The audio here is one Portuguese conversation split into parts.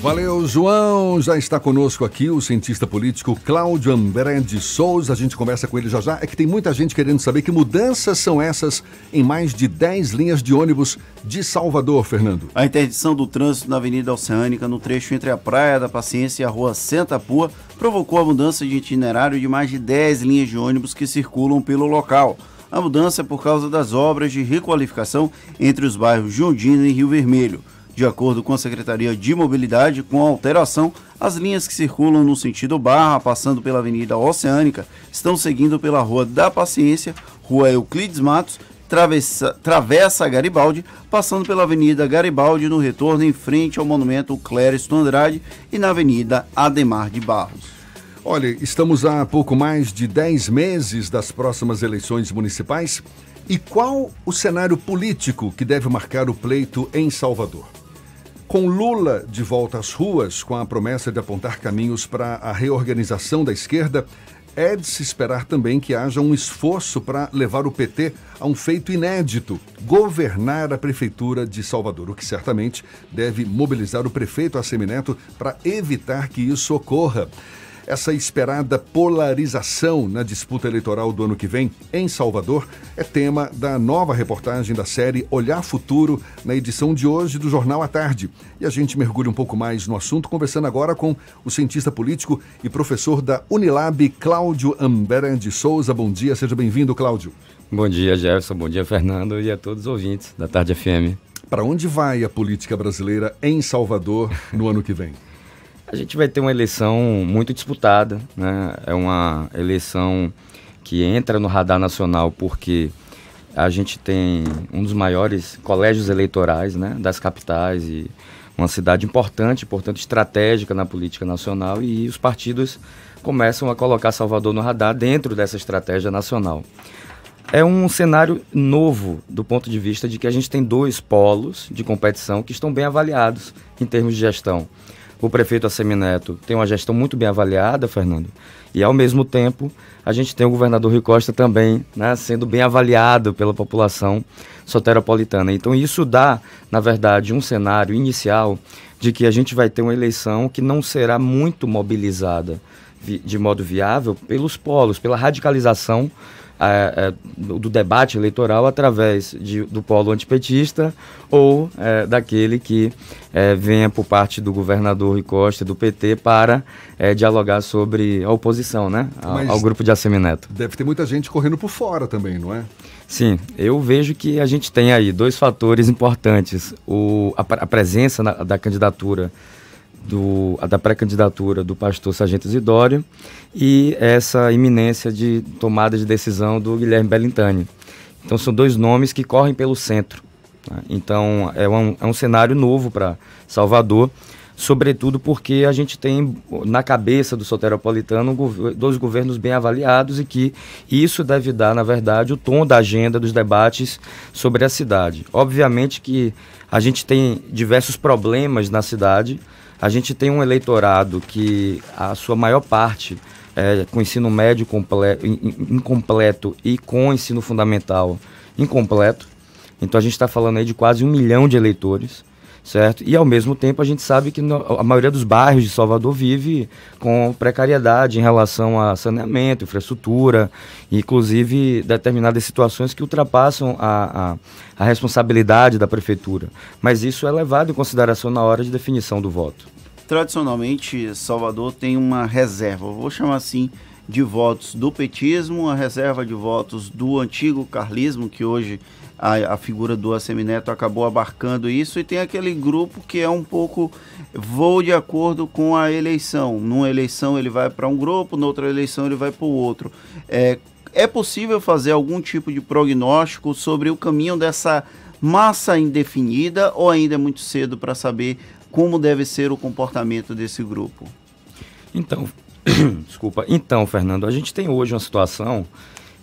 Valeu, João. Já está conosco aqui o cientista político Cláudio André de Souza. A gente conversa com ele já já. É que tem muita gente querendo saber que mudanças são essas em mais de 10 linhas de ônibus de Salvador, Fernando. A interdição do trânsito na Avenida Oceânica, no trecho entre a Praia da Paciência e a Rua Santa Pua, provocou a mudança de itinerário de mais de 10 linhas de ônibus que circulam pelo local. A mudança é por causa das obras de requalificação entre os bairros Jondina e Rio Vermelho. De acordo com a Secretaria de Mobilidade, com a alteração, as linhas que circulam no sentido Barra, passando pela Avenida Oceânica, estão seguindo pela Rua da Paciência, Rua Euclides Matos, Travessa, Travessa Garibaldi, passando pela Avenida Garibaldi no retorno em frente ao Monumento Clériston Andrade e na Avenida Ademar de Barros. Olha, estamos há pouco mais de 10 meses das próximas eleições municipais. E qual o cenário político que deve marcar o pleito em Salvador? Com Lula de volta às ruas, com a promessa de apontar caminhos para a reorganização da esquerda, é de se esperar também que haja um esforço para levar o PT a um feito inédito: governar a Prefeitura de Salvador, o que certamente deve mobilizar o prefeito Assemineto para evitar que isso ocorra. Essa esperada polarização na disputa eleitoral do ano que vem em Salvador é tema da nova reportagem da série Olhar Futuro na edição de hoje do Jornal à Tarde. E a gente mergulha um pouco mais no assunto, conversando agora com o cientista político e professor da Unilab, Cláudio Ambera de Souza. Bom dia, seja bem-vindo, Cláudio. Bom dia, Jefferson. Bom dia, Fernando, e a todos os ouvintes da Tarde FM. Para onde vai a política brasileira em Salvador no ano que vem? A gente vai ter uma eleição muito disputada, né? É uma eleição que entra no radar nacional porque a gente tem um dos maiores colégios eleitorais, né, das capitais e uma cidade importante, portanto estratégica na política nacional e os partidos começam a colocar Salvador no radar dentro dessa estratégia nacional. É um cenário novo do ponto de vista de que a gente tem dois polos de competição que estão bem avaliados em termos de gestão o prefeito Assemineto tem uma gestão muito bem avaliada, Fernando, e ao mesmo tempo a gente tem o governador Rui Costa também né, sendo bem avaliado pela população soteropolitana. Então isso dá, na verdade, um cenário inicial de que a gente vai ter uma eleição que não será muito mobilizada de modo viável pelos polos, pela radicalização é, do debate eleitoral através de, do polo antipetista ou é, daquele que é, venha por parte do governador Rui Costa, do PT, para é, dialogar sobre a oposição né, ao, ao grupo de Assemineto. Deve ter muita gente correndo por fora também, não é? Sim, eu vejo que a gente tem aí dois fatores importantes. O, a, a presença na, da candidatura do, da pré-candidatura do pastor Sargento Isidório e essa iminência de tomada de decisão do Guilherme Bellintani. Então são dois nomes que correm pelo centro. Né? Então é um, é um cenário novo para Salvador, sobretudo porque a gente tem na cabeça do soteropolitano dois governos bem avaliados e que isso deve dar, na verdade, o tom da agenda dos debates sobre a cidade. Obviamente que a gente tem diversos problemas na cidade, a gente tem um eleitorado que a sua maior parte é, com ensino médio completo, incompleto e com ensino fundamental incompleto. Então a gente está falando aí de quase um milhão de eleitores certo? E ao mesmo tempo a gente sabe que no, a maioria dos bairros de Salvador vive com precariedade em relação a saneamento, infraestrutura, inclusive determinadas situações que ultrapassam a, a, a responsabilidade da prefeitura. Mas isso é levado em consideração na hora de definição do voto. Tradicionalmente, Salvador tem uma reserva, vou chamar assim, de votos do petismo, a reserva de votos do antigo carlismo, que hoje a, a figura do Assemineto acabou abarcando isso, e tem aquele grupo que é um pouco vou de acordo com a eleição. Numa eleição ele vai para um grupo, noutra eleição ele vai para o outro. É, é possível fazer algum tipo de prognóstico sobre o caminho dessa massa indefinida ou ainda é muito cedo para saber como deve ser o comportamento desse grupo? Então, desculpa. Então, Fernando, a gente tem hoje uma situação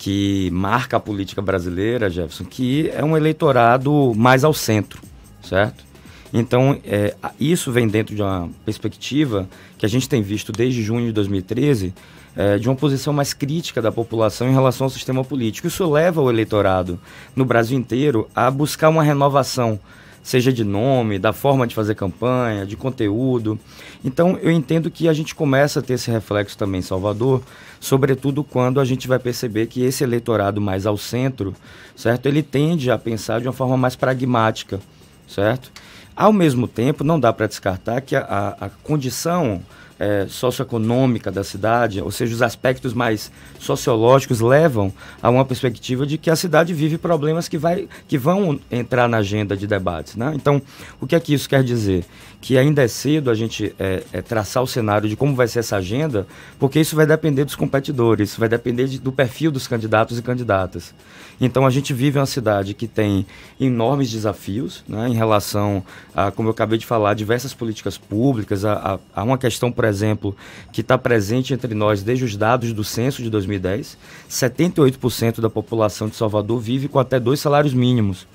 que marca a política brasileira, Jefferson, que é um eleitorado mais ao centro, certo? Então, é, isso vem dentro de uma perspectiva que a gente tem visto desde junho de 2013, é, de uma posição mais crítica da população em relação ao sistema político. Isso leva o eleitorado no Brasil inteiro a buscar uma renovação seja de nome, da forma de fazer campanha, de conteúdo. Então, eu entendo que a gente começa a ter esse reflexo também em Salvador, sobretudo quando a gente vai perceber que esse eleitorado mais ao centro, certo? Ele tende a pensar de uma forma mais pragmática, certo? Ao mesmo tempo, não dá para descartar que a, a, a condição é, socioeconômica da cidade, ou seja, os aspectos mais sociológicos levam a uma perspectiva de que a cidade vive problemas que, vai, que vão entrar na agenda de debates. Né? Então, o que é que isso quer dizer? Que ainda é cedo a gente é, é, traçar o cenário de como vai ser essa agenda, porque isso vai depender dos competidores, isso vai depender de, do perfil dos candidatos e candidatas. Então, a gente vive uma cidade que tem enormes desafios né, em relação a, como eu acabei de falar, diversas políticas públicas, a, a, a uma questão, por exemplo, que está presente entre nós desde os dados do censo de 2010. 78% da população de Salvador vive com até dois salários mínimos.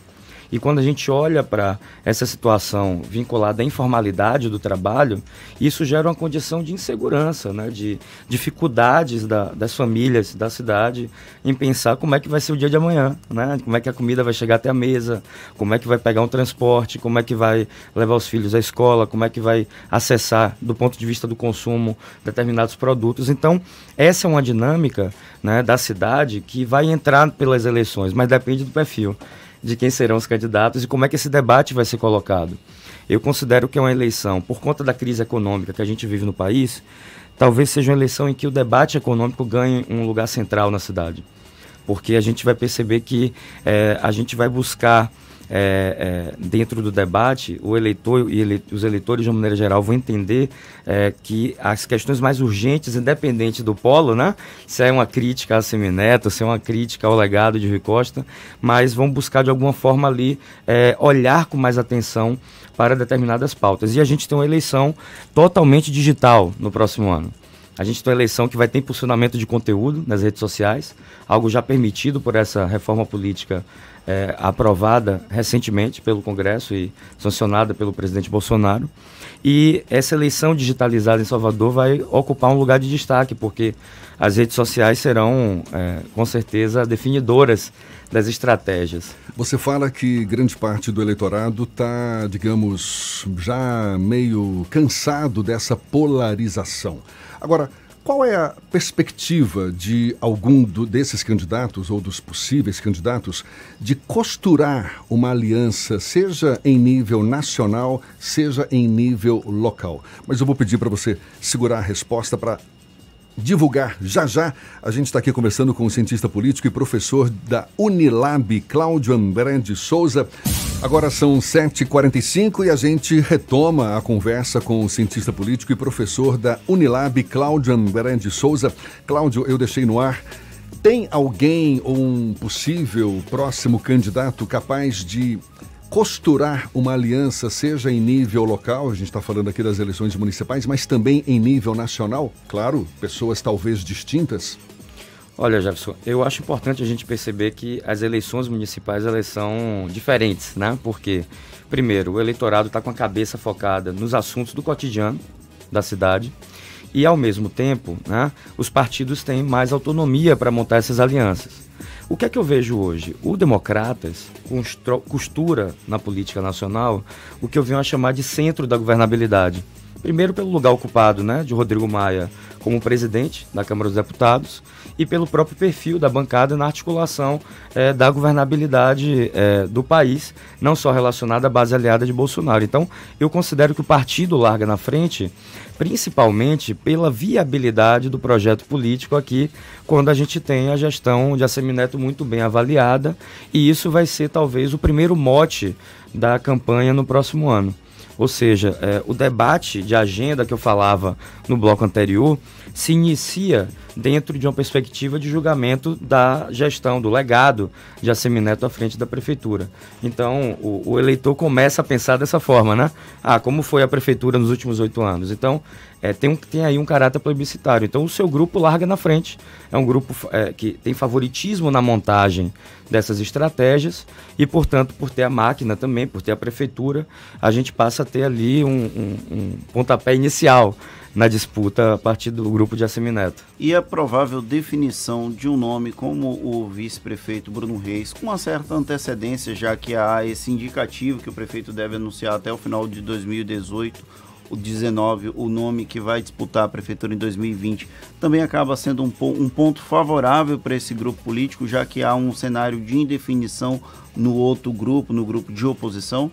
E quando a gente olha para essa situação vinculada à informalidade do trabalho, isso gera uma condição de insegurança, né? de dificuldades da, das famílias da cidade em pensar como é que vai ser o dia de amanhã, né? como é que a comida vai chegar até a mesa, como é que vai pegar um transporte, como é que vai levar os filhos à escola, como é que vai acessar, do ponto de vista do consumo, determinados produtos. Então, essa é uma dinâmica né, da cidade que vai entrar pelas eleições, mas depende do perfil de quem serão os candidatos e como é que esse debate vai ser colocado. Eu considero que é uma eleição, por conta da crise econômica que a gente vive no país, talvez seja uma eleição em que o debate econômico ganhe um lugar central na cidade. Porque a gente vai perceber que é, a gente vai buscar é, é, dentro do debate, o eleitor e ele, os eleitores, de uma maneira geral, vão entender é, que as questões mais urgentes, independente do polo, né? se é uma crítica a Semineto, se é uma crítica ao legado de Rui Costa, mas vão buscar de alguma forma ali é, olhar com mais atenção para determinadas pautas. E a gente tem uma eleição totalmente digital no próximo ano. A gente tem uma eleição que vai ter impulsionamento de conteúdo nas redes sociais, algo já permitido por essa reforma política é, aprovada recentemente pelo Congresso e sancionada pelo presidente Bolsonaro. E essa eleição digitalizada em Salvador vai ocupar um lugar de destaque, porque as redes sociais serão, é, com certeza, definidoras das estratégias. Você fala que grande parte do eleitorado está, digamos, já meio cansado dessa polarização. Agora, qual é a perspectiva de algum do, desses candidatos ou dos possíveis candidatos de costurar uma aliança, seja em nível nacional, seja em nível local? Mas eu vou pedir para você segurar a resposta para divulgar já já. A gente está aqui conversando com o cientista político e professor da Unilab, Cláudio André de Souza. Agora são 7h45 e a gente retoma a conversa com o cientista político e professor da Unilab, Cláudio André Souza. Cláudio, eu deixei no ar. Tem alguém ou um possível próximo candidato capaz de costurar uma aliança, seja em nível local, a gente está falando aqui das eleições municipais, mas também em nível nacional? Claro, pessoas talvez distintas. Olha, Jefferson, eu acho importante a gente perceber que as eleições municipais elas são diferentes, né? Porque, primeiro, o eleitorado está com a cabeça focada nos assuntos do cotidiano da cidade e, ao mesmo tempo, né, os partidos têm mais autonomia para montar essas alianças. O que é que eu vejo hoje? O Democratas costura na política nacional o que eu venho a chamar de centro da governabilidade. Primeiro pelo lugar ocupado né, de Rodrigo Maia como presidente da Câmara dos Deputados e pelo próprio perfil da bancada na articulação é, da governabilidade é, do país, não só relacionada à base aliada de Bolsonaro. Então, eu considero que o partido larga na frente principalmente pela viabilidade do projeto político aqui, quando a gente tem a gestão de Assemineto muito bem avaliada, e isso vai ser talvez o primeiro mote da campanha no próximo ano. Ou seja, é, o debate de agenda que eu falava no bloco anterior se inicia dentro de uma perspectiva de julgamento da gestão, do legado de Assemineto à frente da prefeitura. Então, o, o, eleitor começa a pensar dessa forma, né? Ah, como foi a prefeitura nos últimos oito anos? Então, é, tem, um, tem aí um caráter plebiscitário. Então, o seu grupo larga na frente. É um grupo é, que tem favoritismo na montagem dessas estratégias e, portanto, por ter a máquina também, por ter a prefeitura, a gente passa a ter ali um, um, um pontapé inicial na disputa a partir do grupo de Assemineto. E a provável definição de um nome como o vice-prefeito Bruno Reis, com uma certa antecedência, já que há esse indicativo que o prefeito deve anunciar até o final de 2018 o 19, o nome que vai disputar a prefeitura em 2020, também acaba sendo um, um ponto favorável para esse grupo político, já que há um cenário de indefinição no outro grupo, no grupo de oposição?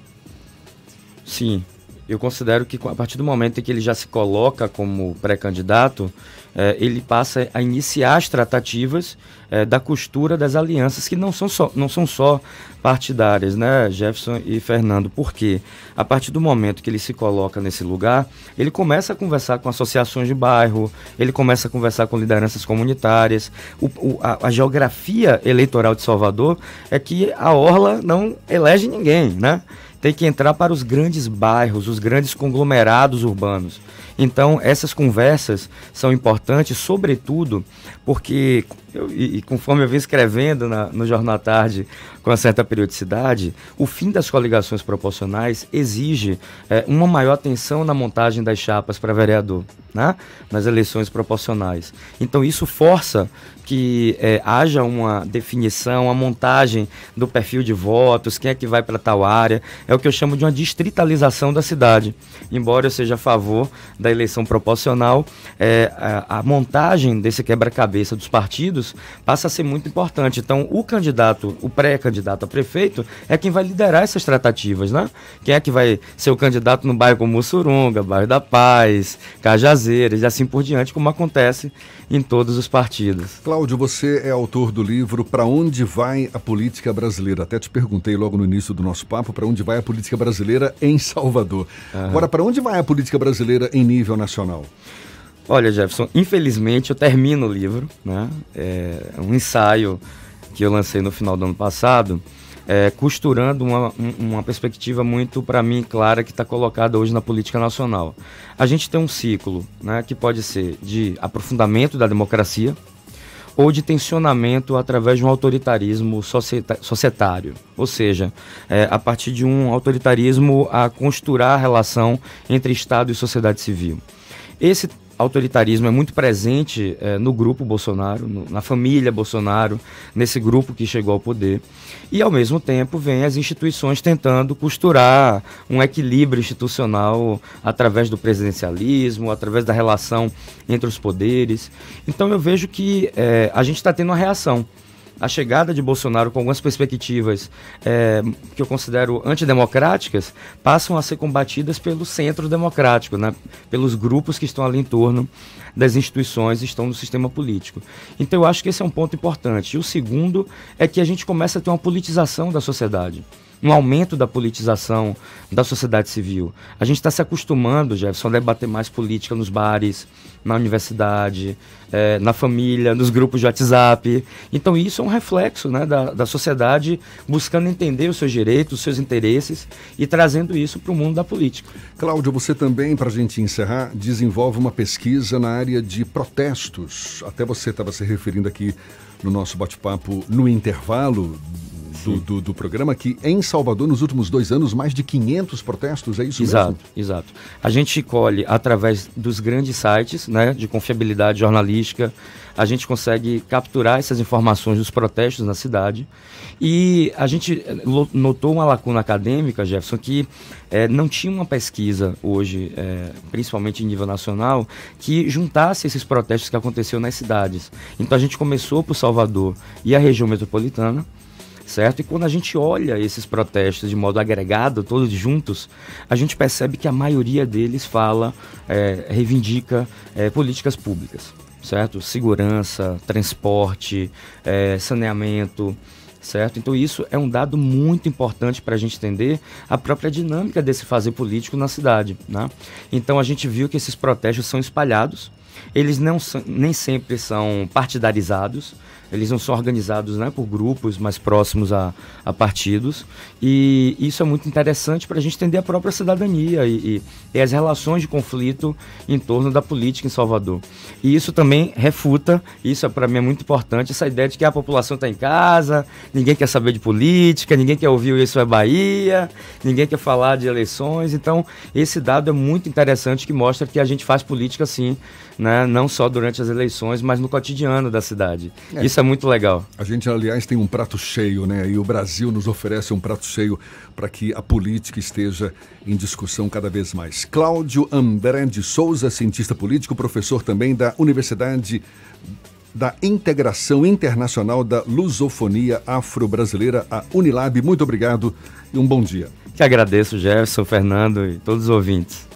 Sim, eu considero que a partir do momento em que ele já se coloca como pré-candidato, é, ele passa a iniciar as tratativas é, da costura das alianças que não são só, não são só partidárias, né, Jefferson e Fernando? Porque a partir do momento que ele se coloca nesse lugar, ele começa a conversar com associações de bairro, ele começa a conversar com lideranças comunitárias. O, o, a, a geografia eleitoral de Salvador é que a Orla não elege ninguém, né? Tem que entrar para os grandes bairros, os grandes conglomerados urbanos. Então, essas conversas são importantes, sobretudo porque, eu, e, e, conforme eu vim escrevendo na, no Jornal à Tarde com uma certa periodicidade, o fim das coligações proporcionais exige é, uma maior atenção na montagem das chapas para vereador, né? nas eleições proporcionais. Então, isso força que é, haja uma definição, uma montagem do perfil de votos, quem é que vai para tal área. É o que eu chamo de uma distritalização da cidade. Embora eu seja a favor da eleição proporcional, é, a, a montagem desse quebra-cabeça dos partidos passa a ser muito importante. Então, o candidato, o pré-candidato a prefeito, é quem vai liderar essas tratativas, né? Quem é que vai ser o candidato no bairro como Mussurunga, bairro da Paz, Cajazeiras e assim por diante, como acontece em todos os partidos. Cláudio, você é autor do livro Para Onde Vai a Política Brasileira? Até te perguntei logo no início do nosso papo para onde vai a política brasileira em Salvador. Uhum. Agora, para onde vai a política brasileira em nível nacional? Olha, Jefferson, infelizmente eu termino o livro, né? É um ensaio que eu lancei no final do ano passado é, costurando uma, uma perspectiva muito, para mim, clara que está colocada hoje na política nacional. A gente tem um ciclo né, que pode ser de aprofundamento da democracia ou de tensionamento através de um autoritarismo societário, ou seja, é, a partir de um autoritarismo a costurar a relação entre Estado e sociedade civil. Esse autoritarismo é muito presente é, no grupo Bolsonaro, no, na família Bolsonaro, nesse grupo que chegou ao poder. E, ao mesmo tempo, vem as instituições tentando costurar um equilíbrio institucional através do presidencialismo, através da relação entre os poderes. Então, eu vejo que é, a gente está tendo uma reação a chegada de Bolsonaro com algumas perspectivas é, que eu considero antidemocráticas passam a ser combatidas pelo centro democrático, né? pelos grupos que estão ali em torno das instituições e estão no sistema político. Então eu acho que esse é um ponto importante. E o segundo é que a gente começa a ter uma politização da sociedade um aumento da politização da sociedade civil. A gente está se acostumando, Jefferson, a debater mais política nos bares, na universidade, é, na família, nos grupos de WhatsApp. Então isso é um reflexo né, da, da sociedade buscando entender os seus direitos, os seus interesses e trazendo isso para o mundo da política. Cláudio, você também, para a gente encerrar, desenvolve uma pesquisa na área de protestos. Até você estava se referindo aqui no nosso bate-papo no intervalo do, do, do, programa que em Salvador, nos últimos dois anos, mais de 500 protestos, é isso exato, mesmo? Exato, A gente colhe através dos grandes sites né, de confiabilidade jornalística, a gente consegue capturar essas informações dos protestos na cidade e a gente eh, notou uma lacuna acadêmica, Jefferson, que é, não tinha uma pesquisa hoje, é, principalmente em nível nacional, que juntasse esses protestos que aconteceram nas cidades. Então a gente começou por Salvador e a região metropolitana, certo? E quando a gente olha esses protestos de modo agregado, todos juntos, a gente percebe que a maioria deles fala, é, reivindica é, políticas públicas, certo? Segurança, transporte, é, saneamento, certo? Então isso é um dado muito importante para a gente entender a própria dinâmica desse fazer político na cidade, né? Então a gente viu que esses protestos são espalhados, eles não nem sempre são partidarizados, eles não são organizados né, por grupos mais próximos a, a partidos. E isso é muito interessante para a gente entender a própria cidadania e, e, e as relações de conflito em torno da política em Salvador. E isso também refuta, isso é, para mim é muito importante, essa ideia de que a população está em casa, ninguém quer saber de política, ninguém quer ouvir isso é Bahia, ninguém quer falar de eleições. Então, esse dado é muito interessante que mostra que a gente faz política sim, né, não só durante as eleições, mas no cotidiano da cidade. É. Isso é muito legal. A gente, aliás, tem um prato cheio, né? E o Brasil nos oferece um prato cheio para que a política esteja em discussão cada vez mais. Cláudio Ambré de Souza, cientista político, professor também da Universidade da Integração Internacional da Lusofonia Afro-Brasileira, a Unilab. Muito obrigado e um bom dia. Que agradeço, Jefferson, Fernando e todos os ouvintes.